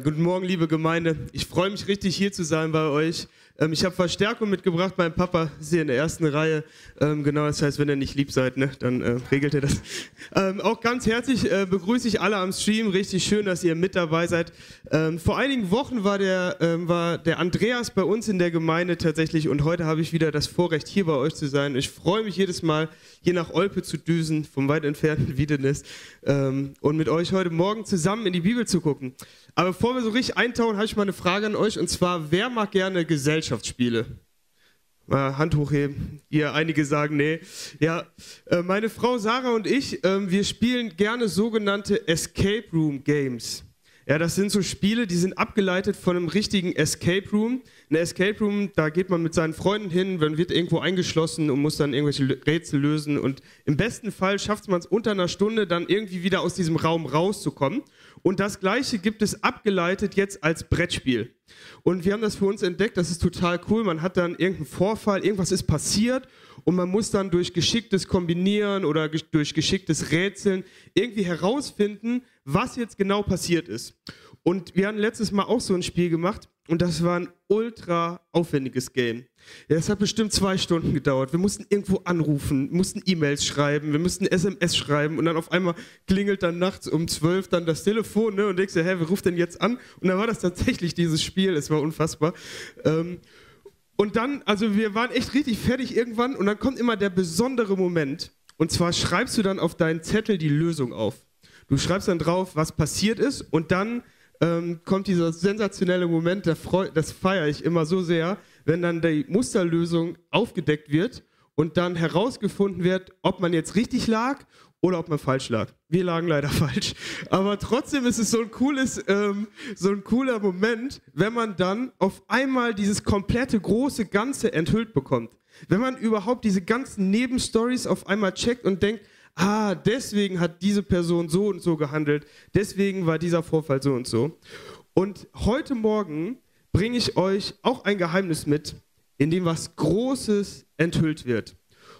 Guten Morgen, liebe Gemeinde. Ich freue mich richtig, hier zu sein bei euch. Ähm, ich habe Verstärkung mitgebracht. Mein Papa ist hier in der ersten Reihe. Ähm, genau, das heißt, wenn ihr nicht lieb seid, ne, dann äh, regelt ihr das. Ähm, auch ganz herzlich äh, begrüße ich alle am Stream. Richtig schön, dass ihr mit dabei seid. Ähm, vor einigen Wochen war der, ähm, war der Andreas bei uns in der Gemeinde tatsächlich und heute habe ich wieder das Vorrecht, hier bei euch zu sein. Ich freue mich jedes Mal, hier nach Olpe zu düsen, vom weit entfernten Wiedenes, ähm, und mit euch heute Morgen zusammen in die Bibel zu gucken. Aber bevor wir so richtig eintauchen, habe ich mal eine Frage an euch und zwar, wer mag gerne Gesellschaftsspiele? Mal Hand hochheben. Ihr einige sagen nee. Ja, äh, meine Frau Sarah und ich, äh, wir spielen gerne sogenannte Escape Room Games. Ja, das sind so Spiele, die sind abgeleitet von einem richtigen Escape Room. Ein Escape Room, da geht man mit seinen Freunden hin, man wird irgendwo eingeschlossen und muss dann irgendwelche Rätsel lösen. Und im besten Fall schafft man es unter einer Stunde, dann irgendwie wieder aus diesem Raum rauszukommen. Und das Gleiche gibt es abgeleitet jetzt als Brettspiel. Und wir haben das für uns entdeckt, das ist total cool. Man hat dann irgendeinen Vorfall, irgendwas ist passiert und man muss dann durch geschicktes Kombinieren oder durch geschicktes Rätseln irgendwie herausfinden, was jetzt genau passiert ist. Und wir haben letztes Mal auch so ein Spiel gemacht und das war ein ultra aufwendiges Game. Ja, es hat bestimmt zwei Stunden gedauert. Wir mussten irgendwo anrufen, mussten E-Mails schreiben, wir mussten SMS schreiben und dann auf einmal klingelt dann nachts um zwölf dann das Telefon ne, und denkst dir, hä, wer ruft denn jetzt an? Und dann war das tatsächlich dieses Spiel, es war unfassbar. Ähm, und dann, also wir waren echt richtig fertig irgendwann und dann kommt immer der besondere Moment. Und zwar schreibst du dann auf deinen Zettel die Lösung auf. Du schreibst dann drauf, was passiert ist und dann ähm, kommt dieser sensationelle Moment, das feiere ich immer so sehr, wenn dann die Musterlösung aufgedeckt wird und dann herausgefunden wird, ob man jetzt richtig lag oder ob man falsch lag. Wir lagen leider falsch. Aber trotzdem ist es so ein cooles, ähm, so ein cooler Moment, wenn man dann auf einmal dieses komplette große Ganze enthüllt bekommt. Wenn man überhaupt diese ganzen Nebenstories auf einmal checkt und denkt, ah, deswegen hat diese Person so und so gehandelt, deswegen war dieser Vorfall so und so. Und heute Morgen bringe ich euch auch ein Geheimnis mit, in dem was Großes enthüllt wird.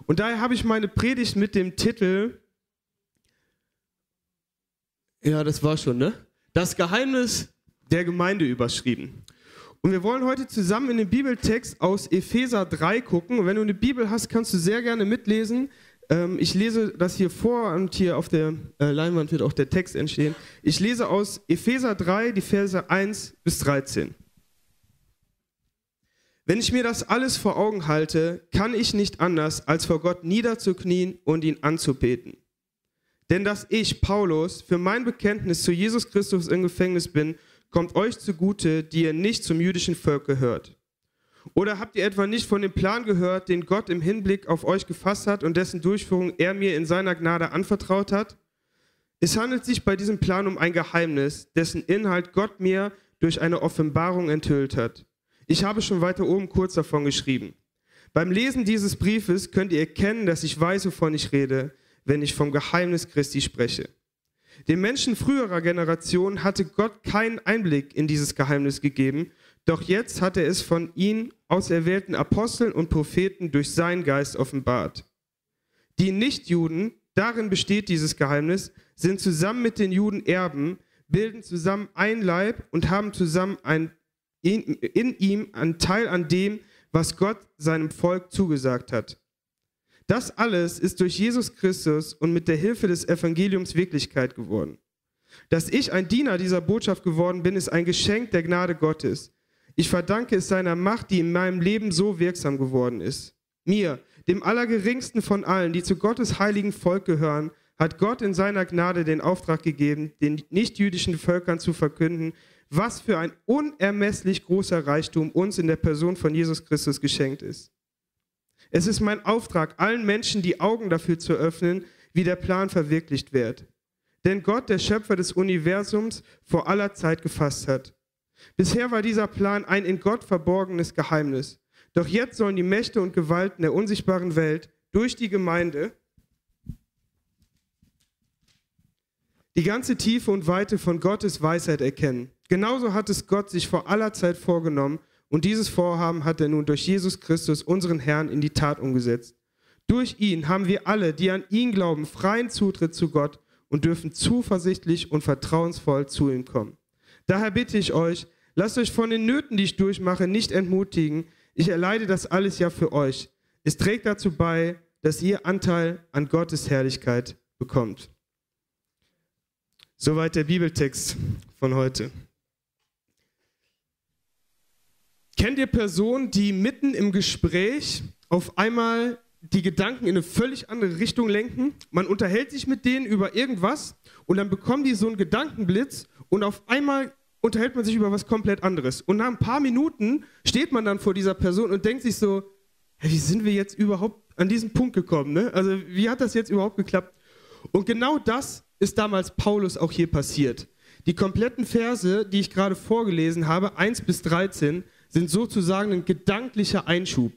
Und daher habe ich meine Predigt mit dem Titel, ja, das war schon, ne? Das Geheimnis der Gemeinde überschrieben. Und wir wollen heute zusammen in den Bibeltext aus Epheser 3 gucken. Und wenn du eine Bibel hast, kannst du sehr gerne mitlesen. Ähm, ich lese das hier vor und hier auf der äh, Leinwand wird auch der Text entstehen. Ich lese aus Epheser 3, die Verse 1 bis 13. Wenn ich mir das alles vor Augen halte, kann ich nicht anders, als vor Gott niederzuknien und ihn anzubeten. Denn dass ich, Paulus, für mein Bekenntnis zu Jesus Christus im Gefängnis bin, kommt euch zugute, die ihr nicht zum jüdischen Volk gehört. Oder habt ihr etwa nicht von dem Plan gehört, den Gott im Hinblick auf euch gefasst hat und dessen Durchführung er mir in seiner Gnade anvertraut hat? Es handelt sich bei diesem Plan um ein Geheimnis, dessen Inhalt Gott mir durch eine Offenbarung enthüllt hat. Ich habe schon weiter oben kurz davon geschrieben. Beim Lesen dieses Briefes könnt ihr erkennen, dass ich weiß, wovon ich rede, wenn ich vom Geheimnis Christi spreche. Den Menschen früherer Generationen hatte Gott keinen Einblick in dieses Geheimnis gegeben doch jetzt hat er es von ihnen auserwählten Aposteln und Propheten durch seinen Geist offenbart. Die Nichtjuden, darin besteht dieses Geheimnis, sind zusammen mit den Juden Erben, bilden zusammen ein Leib und haben zusammen ein, in, in ihm einen Teil an dem, was Gott seinem Volk zugesagt hat. Das alles ist durch Jesus Christus und mit der Hilfe des Evangeliums Wirklichkeit geworden. Dass ich ein Diener dieser Botschaft geworden bin, ist ein Geschenk der Gnade Gottes. Ich verdanke es seiner Macht, die in meinem Leben so wirksam geworden ist. Mir, dem Allergeringsten von allen, die zu Gottes heiligen Volk gehören, hat Gott in seiner Gnade den Auftrag gegeben, den nichtjüdischen Völkern zu verkünden, was für ein unermesslich großer Reichtum uns in der Person von Jesus Christus geschenkt ist. Es ist mein Auftrag, allen Menschen die Augen dafür zu öffnen, wie der Plan verwirklicht wird. Denn Gott, der Schöpfer des Universums, vor aller Zeit gefasst hat. Bisher war dieser Plan ein in Gott verborgenes Geheimnis. Doch jetzt sollen die Mächte und Gewalten der unsichtbaren Welt durch die Gemeinde die ganze Tiefe und Weite von Gottes Weisheit erkennen. Genauso hat es Gott sich vor aller Zeit vorgenommen und dieses Vorhaben hat er nun durch Jesus Christus, unseren Herrn, in die Tat umgesetzt. Durch ihn haben wir alle, die an ihn glauben, freien Zutritt zu Gott und dürfen zuversichtlich und vertrauensvoll zu ihm kommen. Daher bitte ich euch, lasst euch von den Nöten, die ich durchmache, nicht entmutigen. Ich erleide das alles ja für euch. Es trägt dazu bei, dass ihr Anteil an Gottes Herrlichkeit bekommt. Soweit der Bibeltext von heute. Kennt ihr Personen, die mitten im Gespräch auf einmal die Gedanken in eine völlig andere Richtung lenken? Man unterhält sich mit denen über irgendwas und dann bekommen die so einen Gedankenblitz und auf einmal unterhält man sich über was komplett anderes. Und nach ein paar Minuten steht man dann vor dieser Person und denkt sich so, hey, wie sind wir jetzt überhaupt an diesen Punkt gekommen? Ne? Also wie hat das jetzt überhaupt geklappt? Und genau das ist damals Paulus auch hier passiert. Die kompletten Verse, die ich gerade vorgelesen habe, 1 bis 13, sind sozusagen ein gedanklicher Einschub.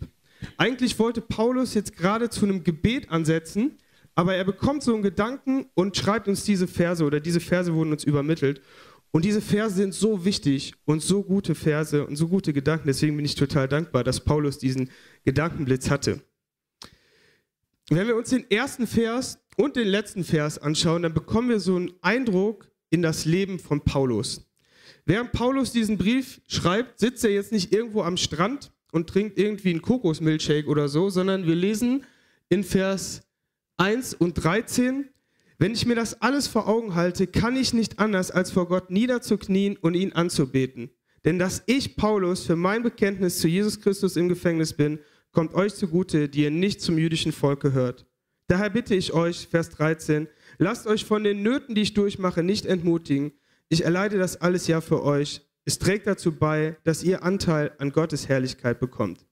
Eigentlich wollte Paulus jetzt gerade zu einem Gebet ansetzen, aber er bekommt so einen Gedanken und schreibt uns diese Verse oder diese Verse wurden uns übermittelt. Und diese Verse sind so wichtig und so gute Verse und so gute Gedanken. Deswegen bin ich total dankbar, dass Paulus diesen Gedankenblitz hatte. Wenn wir uns den ersten Vers und den letzten Vers anschauen, dann bekommen wir so einen Eindruck in das Leben von Paulus. Während Paulus diesen Brief schreibt, sitzt er jetzt nicht irgendwo am Strand und trinkt irgendwie einen Kokosmilchshake oder so, sondern wir lesen in Vers 1 und 13, wenn ich mir das alles vor Augen halte, kann ich nicht anders, als vor Gott niederzuknien und ihn anzubeten. Denn dass ich, Paulus, für mein Bekenntnis zu Jesus Christus im Gefängnis bin, kommt euch zugute, die ihr nicht zum jüdischen Volk gehört. Daher bitte ich euch, Vers 13, lasst euch von den Nöten, die ich durchmache, nicht entmutigen. Ich erleide das alles ja für euch. Es trägt dazu bei, dass ihr Anteil an Gottes Herrlichkeit bekommt.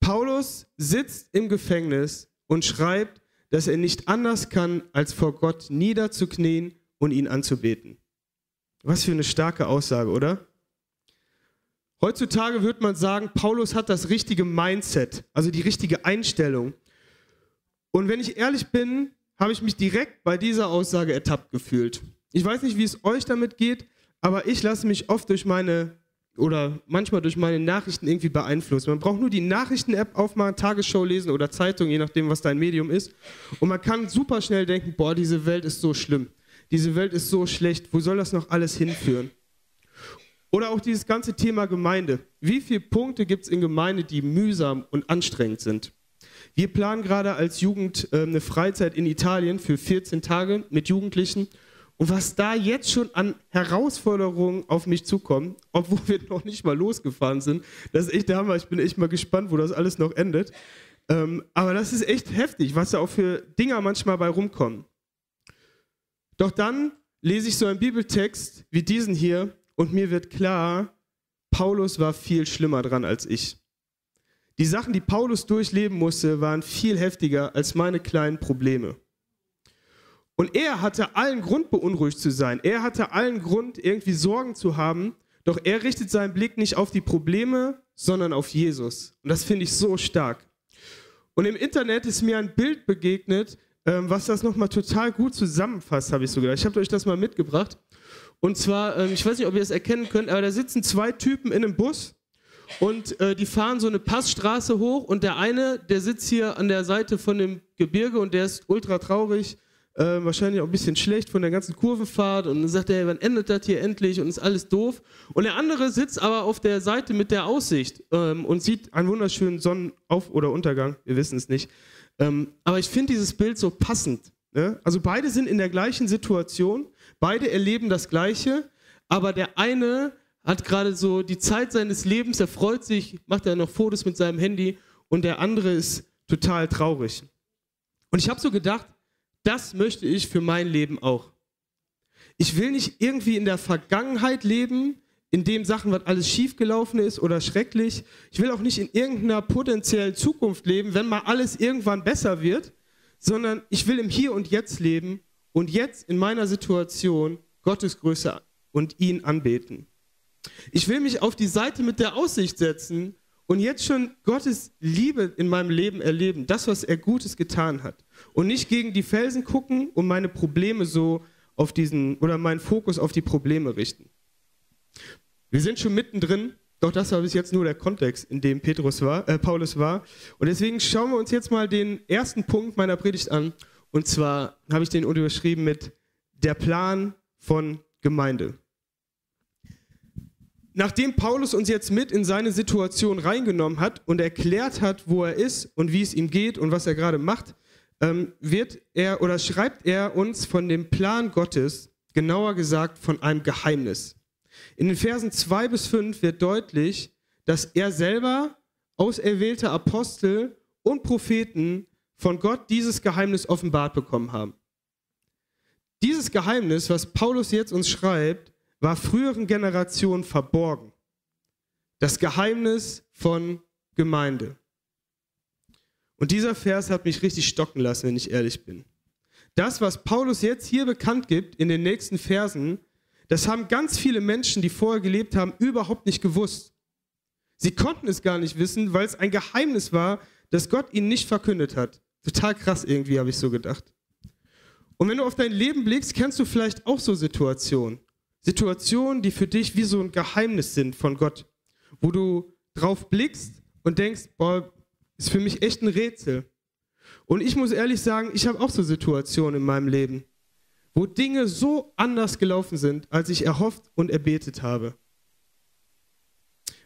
Paulus sitzt im Gefängnis und schreibt, dass er nicht anders kann, als vor Gott niederzuknien und ihn anzubeten. Was für eine starke Aussage, oder? Heutzutage würde man sagen, Paulus hat das richtige Mindset, also die richtige Einstellung. Und wenn ich ehrlich bin, habe ich mich direkt bei dieser Aussage ertappt gefühlt. Ich weiß nicht, wie es euch damit geht, aber ich lasse mich oft durch meine oder manchmal durch meine Nachrichten irgendwie beeinflusst. Man braucht nur die Nachrichten-App aufmachen, Tagesschau lesen oder Zeitung, je nachdem, was dein Medium ist. Und man kann super schnell denken, boah, diese Welt ist so schlimm. Diese Welt ist so schlecht. Wo soll das noch alles hinführen? Oder auch dieses ganze Thema Gemeinde. Wie viele Punkte gibt es in Gemeinde, die mühsam und anstrengend sind? Wir planen gerade als Jugend äh, eine Freizeit in Italien für 14 Tage mit Jugendlichen und was da jetzt schon an Herausforderungen auf mich zukommt, obwohl wir noch nicht mal losgefahren sind, das ist echt der Hammer. Ich bin echt mal gespannt, wo das alles noch endet. Ähm, aber das ist echt heftig, was da auch für Dinger manchmal bei rumkommen. Doch dann lese ich so einen Bibeltext wie diesen hier und mir wird klar, Paulus war viel schlimmer dran als ich. Die Sachen, die Paulus durchleben musste, waren viel heftiger als meine kleinen Probleme. Und er hatte allen Grund, beunruhigt zu sein. Er hatte allen Grund, irgendwie Sorgen zu haben. Doch er richtet seinen Blick nicht auf die Probleme, sondern auf Jesus. Und das finde ich so stark. Und im Internet ist mir ein Bild begegnet, ähm, was das nochmal total gut zusammenfasst, habe ich so gedacht. Ich habe euch das mal mitgebracht. Und zwar, ähm, ich weiß nicht, ob ihr es erkennen könnt, aber da sitzen zwei Typen in einem Bus und äh, die fahren so eine Passstraße hoch und der eine, der sitzt hier an der Seite von dem Gebirge und der ist ultra traurig äh, wahrscheinlich auch ein bisschen schlecht von der ganzen Kurvenfahrt und dann sagt er, wann endet das hier endlich und ist alles doof. Und der andere sitzt aber auf der Seite mit der Aussicht ähm, und sieht einen wunderschönen Sonnenauf- oder Untergang, wir wissen es nicht. Ähm, aber ich finde dieses Bild so passend. Ne? Also beide sind in der gleichen Situation, beide erleben das Gleiche, aber der eine hat gerade so die Zeit seines Lebens, er freut sich, macht er noch Fotos mit seinem Handy und der andere ist total traurig. Und ich habe so gedacht, das möchte ich für mein Leben auch. Ich will nicht irgendwie in der Vergangenheit leben, in dem Sachen, was alles schiefgelaufen ist oder schrecklich. Ich will auch nicht in irgendeiner potenziellen Zukunft leben, wenn mal alles irgendwann besser wird, sondern ich will im Hier und Jetzt leben und jetzt in meiner Situation Gottes Größe und ihn anbeten. Ich will mich auf die Seite mit der Aussicht setzen und jetzt schon Gottes Liebe in meinem Leben erleben, das, was er Gutes getan hat. Und nicht gegen die Felsen gucken und meine Probleme so auf diesen, oder meinen Fokus auf die Probleme richten. Wir sind schon mittendrin, doch das war bis jetzt nur der Kontext, in dem Petrus war, äh, Paulus war. Und deswegen schauen wir uns jetzt mal den ersten Punkt meiner Predigt an. Und zwar habe ich den unterschrieben mit der Plan von Gemeinde. Nachdem Paulus uns jetzt mit in seine Situation reingenommen hat und erklärt hat, wo er ist und wie es ihm geht und was er gerade macht, ähm, wird er oder schreibt er uns von dem Plan Gottes, genauer gesagt von einem Geheimnis. In den Versen 2 bis 5 wird deutlich, dass er selber auserwählte Apostel und Propheten von Gott dieses Geheimnis offenbart bekommen haben. Dieses Geheimnis, was Paulus jetzt uns schreibt, war früheren Generationen verborgen. Das Geheimnis von Gemeinde. Und dieser Vers hat mich richtig stocken lassen, wenn ich ehrlich bin. Das, was Paulus jetzt hier bekannt gibt in den nächsten Versen, das haben ganz viele Menschen, die vorher gelebt haben, überhaupt nicht gewusst. Sie konnten es gar nicht wissen, weil es ein Geheimnis war, das Gott ihnen nicht verkündet hat. Total krass irgendwie, habe ich so gedacht. Und wenn du auf dein Leben blickst, kennst du vielleicht auch so Situationen. Situationen, die für dich wie so ein Geheimnis sind von Gott, wo du drauf blickst und denkst, boah, ist für mich echt ein Rätsel. Und ich muss ehrlich sagen, ich habe auch so Situationen in meinem Leben, wo Dinge so anders gelaufen sind, als ich erhofft und erbetet habe.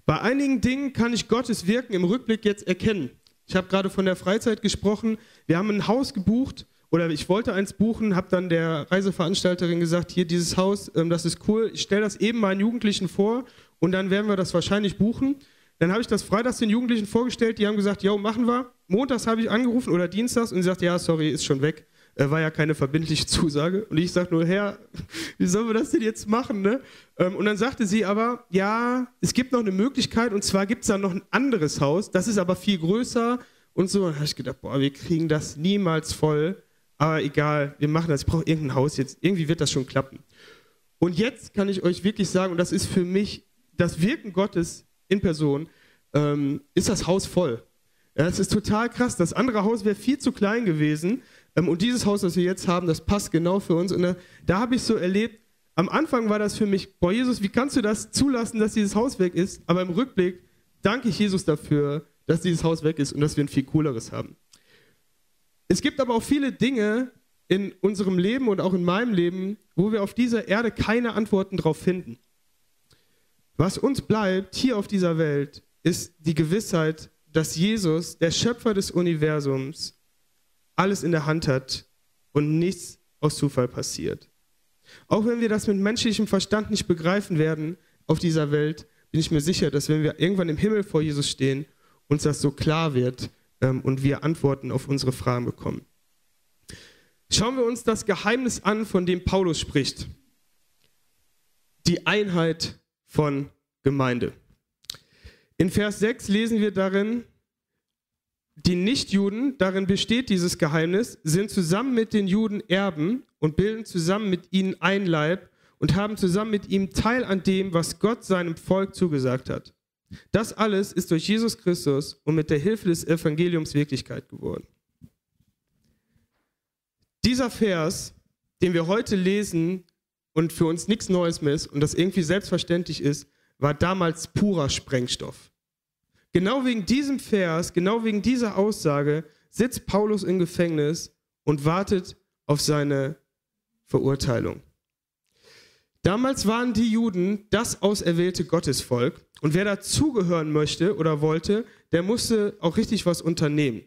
Bei einigen Dingen kann ich Gottes Wirken im Rückblick jetzt erkennen. Ich habe gerade von der Freizeit gesprochen. Wir haben ein Haus gebucht oder ich wollte eins buchen, habe dann der Reiseveranstalterin gesagt, hier dieses Haus, ähm, das ist cool, ich stelle das eben meinen Jugendlichen vor und dann werden wir das wahrscheinlich buchen. Dann habe ich das freitags den Jugendlichen vorgestellt, die haben gesagt, ja, machen wir. Montags habe ich angerufen oder dienstags und sie sagt, ja, sorry, ist schon weg. Äh, war ja keine verbindliche Zusage. Und ich sage nur, Herr, wie sollen wir das denn jetzt machen? Ne? Ähm, und dann sagte sie aber, ja, es gibt noch eine Möglichkeit und zwar gibt es da noch ein anderes Haus, das ist aber viel größer und so. Und dann habe ich gedacht, boah, wir kriegen das niemals voll aber egal, wir machen das, ich brauche irgendein Haus jetzt, irgendwie wird das schon klappen. Und jetzt kann ich euch wirklich sagen, und das ist für mich das Wirken Gottes in Person, ähm, ist das Haus voll. Ja, ist total krass. Das andere Haus wäre viel zu klein gewesen. Ähm, und dieses Haus, das wir jetzt haben, das passt genau für uns. Und da, da habe ich so erlebt, am Anfang war das für mich, boah Jesus, wie kannst du das zulassen, dass dieses Haus weg ist? Aber im Rückblick danke ich Jesus dafür, dass dieses Haus weg ist und dass wir ein viel cooleres haben. Es gibt aber auch viele Dinge in unserem Leben und auch in meinem Leben, wo wir auf dieser Erde keine Antworten drauf finden. Was uns bleibt hier auf dieser Welt, ist die Gewissheit, dass Jesus, der Schöpfer des Universums, alles in der Hand hat und nichts aus Zufall passiert. Auch wenn wir das mit menschlichem Verstand nicht begreifen werden auf dieser Welt, bin ich mir sicher, dass wenn wir irgendwann im Himmel vor Jesus stehen, uns das so klar wird, ähm, und wir Antworten auf unsere Fragen bekommen. Schauen wir uns das Geheimnis an, von dem Paulus spricht. Die Einheit von Gemeinde. In Vers 6 lesen wir darin, die Nichtjuden, darin besteht dieses Geheimnis, sind zusammen mit den Juden Erben und bilden zusammen mit ihnen ein Leib und haben zusammen mit ihm Teil an dem, was Gott seinem Volk zugesagt hat. Das alles ist durch Jesus Christus und mit der Hilfe des Evangeliums Wirklichkeit geworden. Dieser Vers, den wir heute lesen und für uns nichts Neues mehr ist und das irgendwie selbstverständlich ist, war damals purer Sprengstoff. Genau wegen diesem Vers, genau wegen dieser Aussage sitzt Paulus im Gefängnis und wartet auf seine Verurteilung. Damals waren die Juden das auserwählte Gottesvolk und wer dazugehören möchte oder wollte, der musste auch richtig was unternehmen.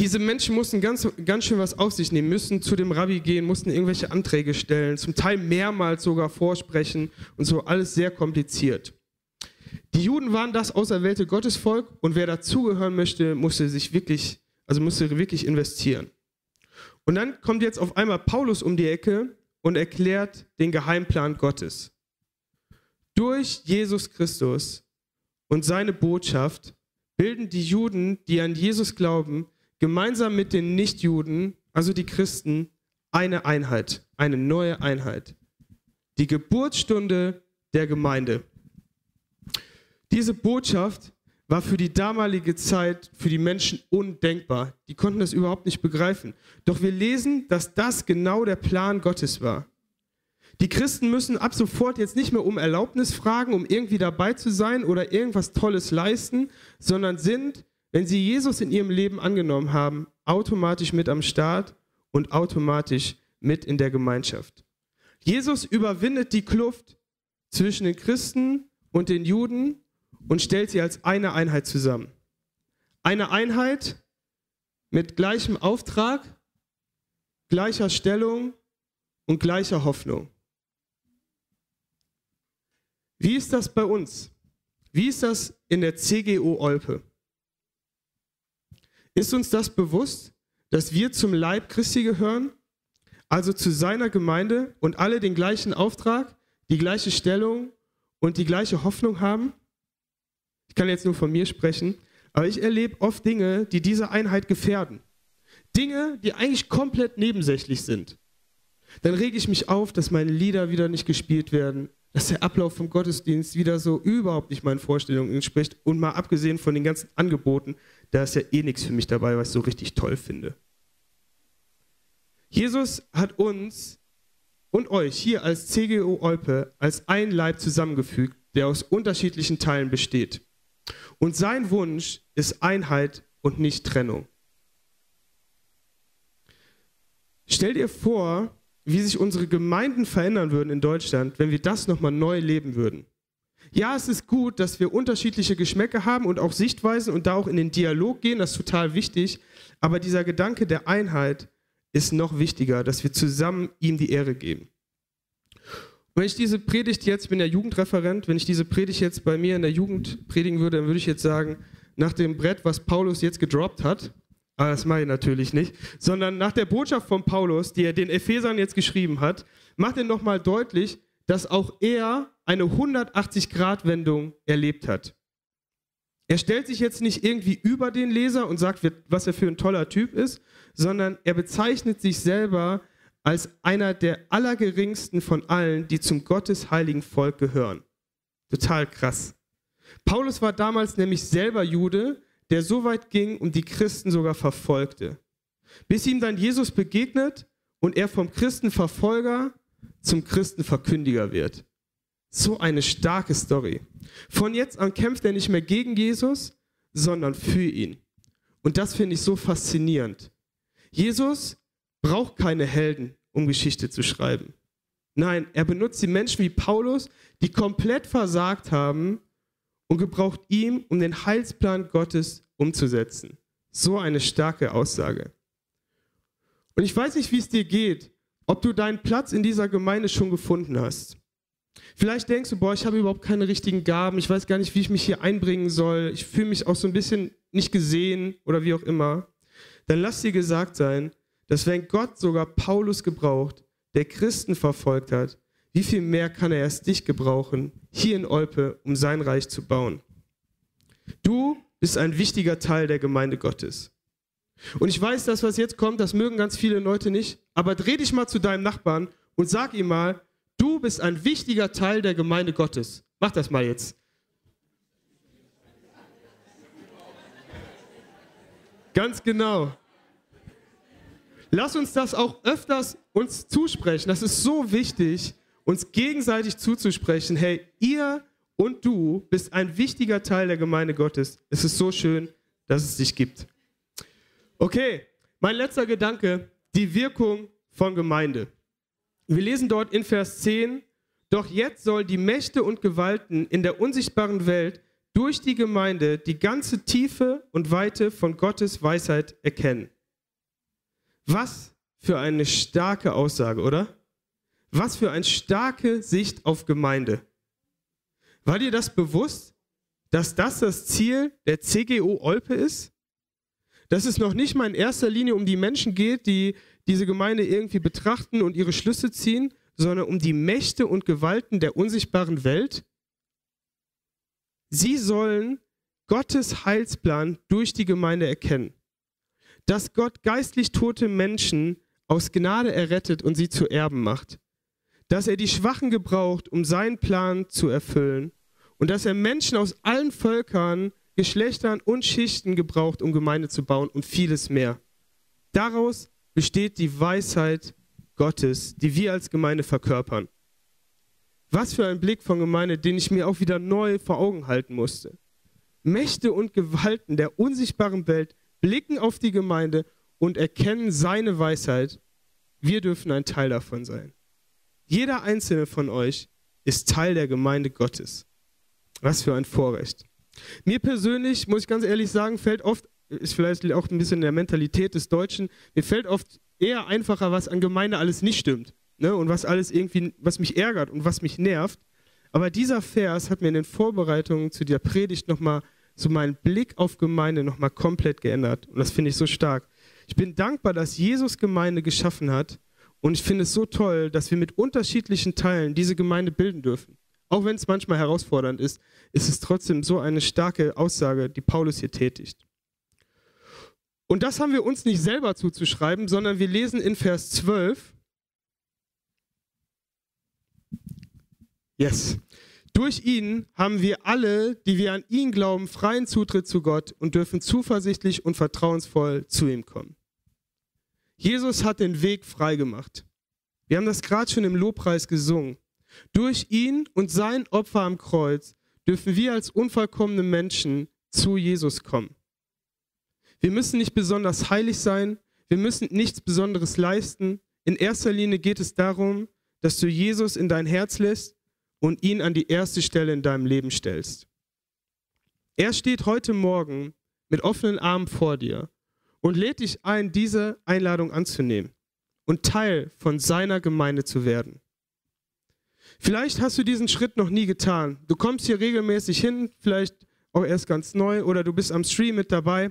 Diese Menschen mussten ganz, ganz schön was auf sich nehmen, müssen zu dem Rabbi gehen, mussten irgendwelche Anträge stellen, zum Teil mehrmals sogar vorsprechen und so alles sehr kompliziert. Die Juden waren das auserwählte Gottesvolk und wer dazugehören möchte, musste sich wirklich, also musste wirklich investieren. Und dann kommt jetzt auf einmal Paulus um die Ecke und erklärt den Geheimplan Gottes. Durch Jesus Christus und seine Botschaft bilden die Juden, die an Jesus glauben, gemeinsam mit den Nichtjuden, also die Christen, eine Einheit, eine neue Einheit. Die Geburtsstunde der Gemeinde. Diese Botschaft war für die damalige Zeit, für die Menschen undenkbar. Die konnten das überhaupt nicht begreifen. Doch wir lesen, dass das genau der Plan Gottes war. Die Christen müssen ab sofort jetzt nicht mehr um Erlaubnis fragen, um irgendwie dabei zu sein oder irgendwas Tolles leisten, sondern sind, wenn sie Jesus in ihrem Leben angenommen haben, automatisch mit am Start und automatisch mit in der Gemeinschaft. Jesus überwindet die Kluft zwischen den Christen und den Juden und stellt sie als eine Einheit zusammen. Eine Einheit mit gleichem Auftrag, gleicher Stellung und gleicher Hoffnung. Wie ist das bei uns? Wie ist das in der CGO Olpe? Ist uns das bewusst, dass wir zum Leib Christi gehören, also zu seiner Gemeinde und alle den gleichen Auftrag, die gleiche Stellung und die gleiche Hoffnung haben? Ich kann jetzt nur von mir sprechen, aber ich erlebe oft Dinge, die diese Einheit gefährden. Dinge, die eigentlich komplett nebensächlich sind. Dann rege ich mich auf, dass meine Lieder wieder nicht gespielt werden, dass der Ablauf vom Gottesdienst wieder so überhaupt nicht meinen Vorstellungen entspricht. Und mal abgesehen von den ganzen Angeboten, da ist ja eh nichts für mich dabei, was ich so richtig toll finde. Jesus hat uns und euch hier als CGO Olpe als ein Leib zusammengefügt, der aus unterschiedlichen Teilen besteht. Und sein Wunsch ist Einheit und nicht Trennung. Stell dir vor, wie sich unsere Gemeinden verändern würden in Deutschland, wenn wir das nochmal neu leben würden. Ja, es ist gut, dass wir unterschiedliche Geschmäcker haben und auch Sichtweisen und da auch in den Dialog gehen, das ist total wichtig. Aber dieser Gedanke der Einheit ist noch wichtiger, dass wir zusammen ihm die Ehre geben. Wenn ich diese Predigt jetzt, ich bin ja Jugendreferent, wenn ich diese Predigt jetzt bei mir in der Jugend predigen würde, dann würde ich jetzt sagen, nach dem Brett, was Paulus jetzt gedroppt hat, aber das mache ich natürlich nicht, sondern nach der Botschaft von Paulus, die er den Ephesern jetzt geschrieben hat, macht er nochmal deutlich, dass auch er eine 180-Grad-Wendung erlebt hat. Er stellt sich jetzt nicht irgendwie über den Leser und sagt, was er für ein toller Typ ist, sondern er bezeichnet sich selber als einer der allergeringsten von allen, die zum Gottes heiligen Volk gehören. Total krass. Paulus war damals nämlich selber Jude, der so weit ging und die Christen sogar verfolgte. Bis ihm dann Jesus begegnet und er vom Christenverfolger zum Christenverkündiger wird. So eine starke Story. Von jetzt an kämpft er nicht mehr gegen Jesus, sondern für ihn. Und das finde ich so faszinierend. Jesus braucht keine Helden, um Geschichte zu schreiben. Nein, er benutzt die Menschen wie Paulus, die komplett versagt haben und gebraucht ihn, um den Heilsplan Gottes umzusetzen. So eine starke Aussage. Und ich weiß nicht, wie es dir geht, ob du deinen Platz in dieser Gemeinde schon gefunden hast. Vielleicht denkst du, boah, ich habe überhaupt keine richtigen Gaben, ich weiß gar nicht, wie ich mich hier einbringen soll, ich fühle mich auch so ein bisschen nicht gesehen oder wie auch immer. Dann lass dir gesagt sein, dass wenn Gott sogar Paulus gebraucht, der Christen verfolgt hat, wie viel mehr kann er erst dich gebrauchen, hier in Olpe, um sein Reich zu bauen? Du bist ein wichtiger Teil der Gemeinde Gottes. Und ich weiß, das, was jetzt kommt, das mögen ganz viele Leute nicht, aber dreh dich mal zu deinem Nachbarn und sag ihm mal, du bist ein wichtiger Teil der Gemeinde Gottes. Mach das mal jetzt. Ganz genau. Lass uns das auch öfters uns zusprechen. Das ist so wichtig, uns gegenseitig zuzusprechen. Hey, ihr und du bist ein wichtiger Teil der Gemeinde Gottes. Es ist so schön, dass es dich gibt. Okay, mein letzter Gedanke, die Wirkung von Gemeinde. Wir lesen dort in Vers 10, doch jetzt soll die Mächte und Gewalten in der unsichtbaren Welt durch die Gemeinde die ganze Tiefe und Weite von Gottes Weisheit erkennen. Was für eine starke Aussage, oder? Was für eine starke Sicht auf Gemeinde. War dir das bewusst, dass das das Ziel der CGO Olpe ist? Dass es noch nicht mal in erster Linie um die Menschen geht, die diese Gemeinde irgendwie betrachten und ihre Schlüsse ziehen, sondern um die Mächte und Gewalten der unsichtbaren Welt? Sie sollen Gottes Heilsplan durch die Gemeinde erkennen dass Gott geistlich tote Menschen aus Gnade errettet und sie zu Erben macht. Dass er die Schwachen gebraucht, um seinen Plan zu erfüllen. Und dass er Menschen aus allen Völkern, Geschlechtern und Schichten gebraucht, um Gemeinde zu bauen und vieles mehr. Daraus besteht die Weisheit Gottes, die wir als Gemeinde verkörpern. Was für ein Blick von Gemeinde, den ich mir auch wieder neu vor Augen halten musste. Mächte und Gewalten der unsichtbaren Welt blicken auf die Gemeinde und erkennen seine Weisheit. Wir dürfen ein Teil davon sein. Jeder einzelne von euch ist Teil der Gemeinde Gottes. Was für ein Vorrecht. Mir persönlich, muss ich ganz ehrlich sagen, fällt oft, ist vielleicht auch ein bisschen in der Mentalität des Deutschen, mir fällt oft eher einfacher, was an Gemeinde alles nicht stimmt. Ne? Und was alles irgendwie, was mich ärgert und was mich nervt. Aber dieser Vers hat mir in den Vorbereitungen zu der Predigt nochmal so meinen Blick auf Gemeinde nochmal komplett geändert. Und das finde ich so stark. Ich bin dankbar, dass Jesus Gemeinde geschaffen hat. Und ich finde es so toll, dass wir mit unterschiedlichen Teilen diese Gemeinde bilden dürfen. Auch wenn es manchmal herausfordernd ist, ist es trotzdem so eine starke Aussage, die Paulus hier tätigt. Und das haben wir uns nicht selber zuzuschreiben, sondern wir lesen in Vers 12. Yes. Durch ihn haben wir alle, die wir an ihn glauben, freien Zutritt zu Gott und dürfen zuversichtlich und vertrauensvoll zu ihm kommen. Jesus hat den Weg frei gemacht. Wir haben das gerade schon im Lobpreis gesungen. Durch ihn und sein Opfer am Kreuz dürfen wir als unvollkommene Menschen zu Jesus kommen. Wir müssen nicht besonders heilig sein, wir müssen nichts Besonderes leisten. In erster Linie geht es darum, dass du Jesus in dein Herz lässt und ihn an die erste Stelle in deinem Leben stellst. Er steht heute Morgen mit offenen Armen vor dir und lädt dich ein, diese Einladung anzunehmen und Teil von seiner Gemeinde zu werden. Vielleicht hast du diesen Schritt noch nie getan. Du kommst hier regelmäßig hin, vielleicht auch erst ganz neu oder du bist am Stream mit dabei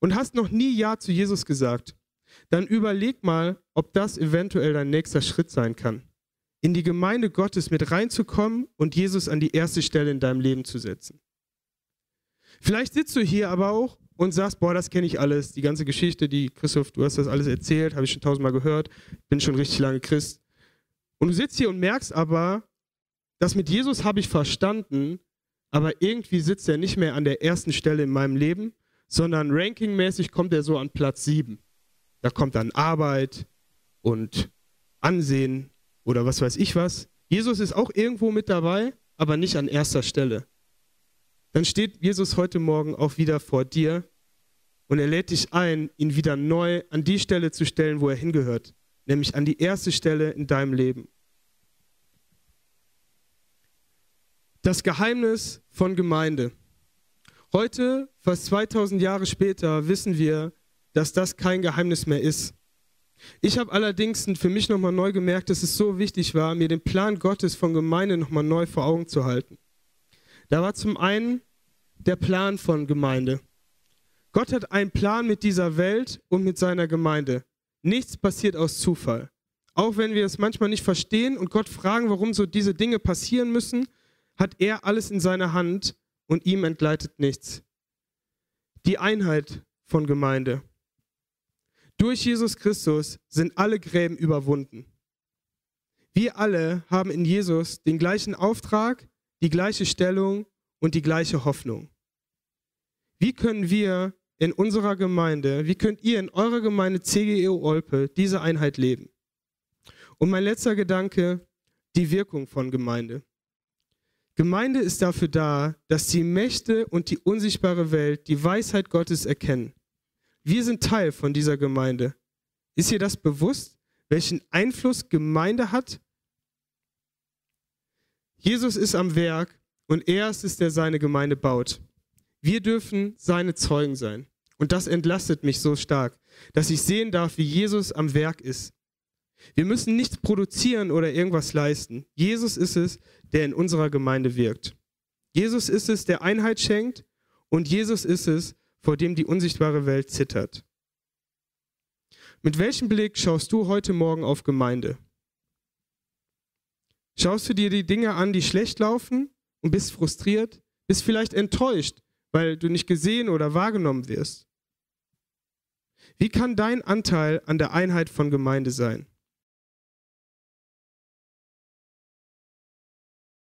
und hast noch nie Ja zu Jesus gesagt. Dann überleg mal, ob das eventuell dein nächster Schritt sein kann in die Gemeinde Gottes mit reinzukommen und Jesus an die erste Stelle in deinem Leben zu setzen. Vielleicht sitzt du hier aber auch und sagst, boah, das kenne ich alles, die ganze Geschichte, die Christoph, du hast das alles erzählt, habe ich schon tausendmal gehört, bin schon richtig lange Christ. Und du sitzt hier und merkst aber, das mit Jesus habe ich verstanden, aber irgendwie sitzt er nicht mehr an der ersten Stelle in meinem Leben, sondern rankingmäßig kommt er so an Platz sieben. Da kommt dann Arbeit und Ansehen oder was weiß ich was. Jesus ist auch irgendwo mit dabei, aber nicht an erster Stelle. Dann steht Jesus heute Morgen auch wieder vor dir und er lädt dich ein, ihn wieder neu an die Stelle zu stellen, wo er hingehört, nämlich an die erste Stelle in deinem Leben. Das Geheimnis von Gemeinde. Heute, fast 2000 Jahre später, wissen wir, dass das kein Geheimnis mehr ist. Ich habe allerdings für mich nochmal neu gemerkt, dass es so wichtig war, mir den Plan Gottes von Gemeinde nochmal neu vor Augen zu halten. Da war zum einen der Plan von Gemeinde. Gott hat einen Plan mit dieser Welt und mit seiner Gemeinde. Nichts passiert aus Zufall. Auch wenn wir es manchmal nicht verstehen und Gott fragen, warum so diese Dinge passieren müssen, hat er alles in seiner Hand und ihm entgleitet nichts. Die Einheit von Gemeinde. Durch Jesus Christus sind alle Gräben überwunden. Wir alle haben in Jesus den gleichen Auftrag, die gleiche Stellung und die gleiche Hoffnung. Wie können wir in unserer Gemeinde, wie könnt ihr in eurer Gemeinde CGEO Olpe diese Einheit leben? Und mein letzter Gedanke, die Wirkung von Gemeinde. Gemeinde ist dafür da, dass die Mächte und die unsichtbare Welt die Weisheit Gottes erkennen wir sind Teil von dieser Gemeinde. Ist dir das bewusst, welchen Einfluss Gemeinde hat? Jesus ist am Werk und er ist es, der seine Gemeinde baut. Wir dürfen seine Zeugen sein. Und das entlastet mich so stark, dass ich sehen darf, wie Jesus am Werk ist. Wir müssen nichts produzieren oder irgendwas leisten. Jesus ist es, der in unserer Gemeinde wirkt. Jesus ist es, der Einheit schenkt und Jesus ist es, vor dem die unsichtbare Welt zittert. Mit welchem Blick schaust du heute Morgen auf Gemeinde? Schaust du dir die Dinge an, die schlecht laufen und bist frustriert, bist vielleicht enttäuscht, weil du nicht gesehen oder wahrgenommen wirst? Wie kann dein Anteil an der Einheit von Gemeinde sein?